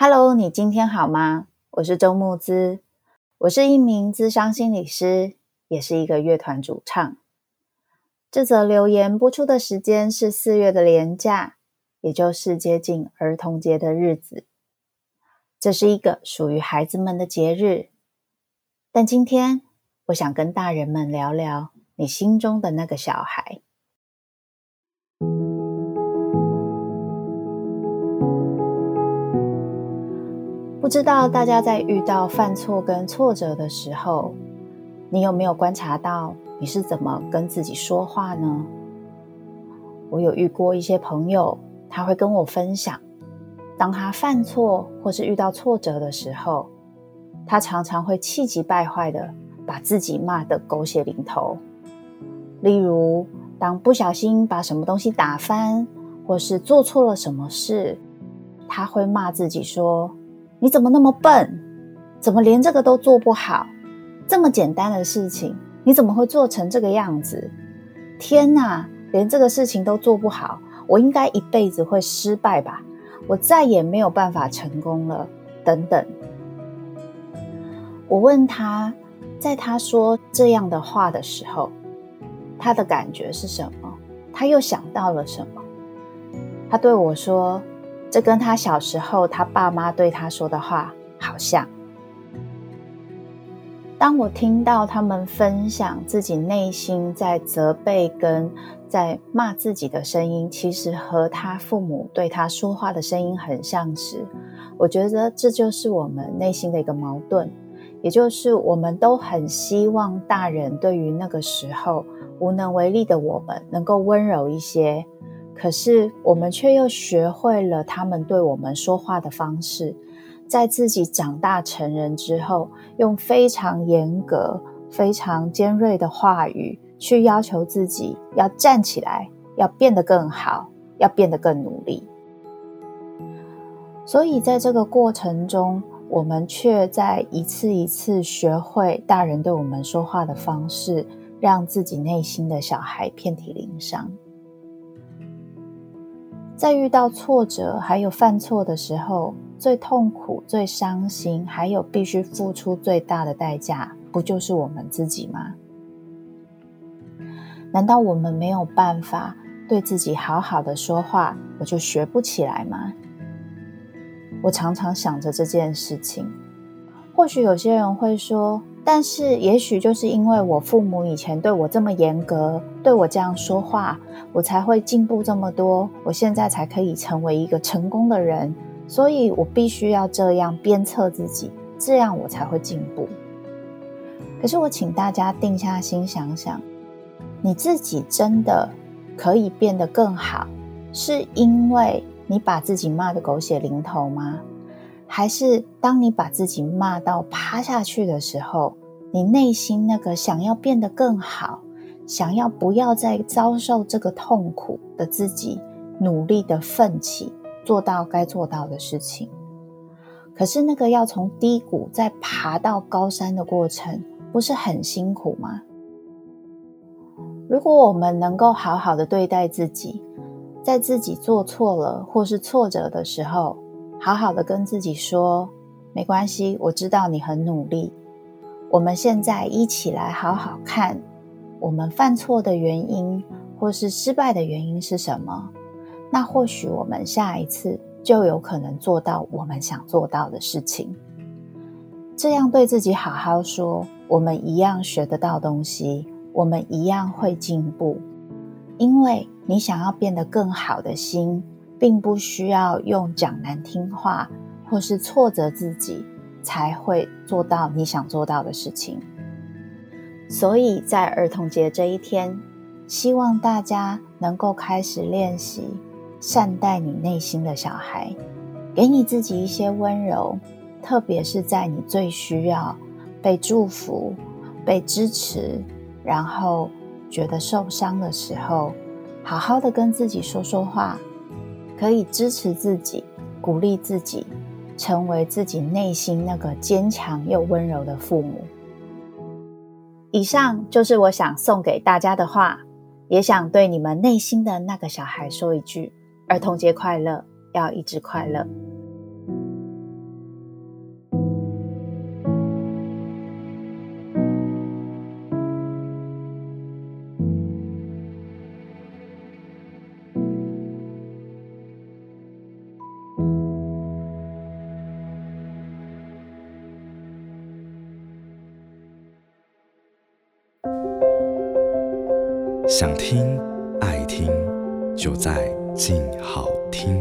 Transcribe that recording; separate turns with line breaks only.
Hello，你今天好吗？我是周木姿，我是一名咨商心理师，也是一个乐团主唱。这则留言播出的时间是四月的连假，也就是接近儿童节的日子。这是一个属于孩子们的节日，但今天我想跟大人们聊聊你心中的那个小孩。不知道大家在遇到犯错跟挫折的时候，你有没有观察到你是怎么跟自己说话呢？我有遇过一些朋友，他会跟我分享，当他犯错或是遇到挫折的时候，他常常会气急败坏的把自己骂得狗血淋头。例如，当不小心把什么东西打翻，或是做错了什么事，他会骂自己说，你怎么那么笨？怎么连这个都做不好？这么简单的事情，你怎么会做成这个样子？天哪，连这个事情都做不好，我应该一辈子会失败吧？我再也没有办法成功了。等等。我问他，在他说这样的话的时候，他的感觉是什么？他又想到了什么？他对我说。这跟他小时候他爸妈对他说的话好像。当我听到他们分享自己内心在责备跟在骂自己的声音，其实和他父母对他说话的声音很像时，我觉得这就是我们内心的一个矛盾，也就是我们都很希望大人对于那个时候无能为力的我们能够温柔一些。可是，我们却又学会了他们对我们说话的方式，在自己长大成人之后，用非常严格、非常尖锐的话语去要求自己要站起来，要变得更好，要变得更努力。所以，在这个过程中，我们却在一次一次学会大人对我们说话的方式，让自己内心的小孩遍体鳞伤。在遇到挫折还有犯错的时候，最痛苦、最伤心，还有必须付出最大的代价，不就是我们自己吗？难道我们没有办法对自己好好的说话，我就学不起来吗？我常常想着这件事情。或许有些人会说，但是也许就是因为我父母以前对我这么严格，对我这样说话，我才会进步这么多，我现在才可以成为一个成功的人，所以我必须要这样鞭策自己，这样我才会进步。可是我请大家定下心想想，你自己真的可以变得更好，是因为你把自己骂得狗血淋头吗？还是当你把自己骂到趴下去的时候，你内心那个想要变得更好，想要不要再遭受这个痛苦的自己，努力的奋起，做到该做到的事情。可是那个要从低谷再爬到高山的过程，不是很辛苦吗？如果我们能够好好的对待自己，在自己做错了或是挫折的时候，好好的跟自己说，没关系，我知道你很努力。我们现在一起来好好看，我们犯错的原因或是失败的原因是什么？那或许我们下一次就有可能做到我们想做到的事情。这样对自己好好说，我们一样学得到东西，我们一样会进步，因为你想要变得更好的心。并不需要用讲难听话，或是挫折自己，才会做到你想做到的事情。所以在儿童节这一天，希望大家能够开始练习善待你内心的小孩，给你自己一些温柔，特别是在你最需要被祝福、被支持，然后觉得受伤的时候，好好的跟自己说说话。可以支持自己，鼓励自己，成为自己内心那个坚强又温柔的父母。以上就是我想送给大家的话，也想对你们内心的那个小孩说一句：儿童节快乐，要一直快乐。
想听爱听，就在静好听。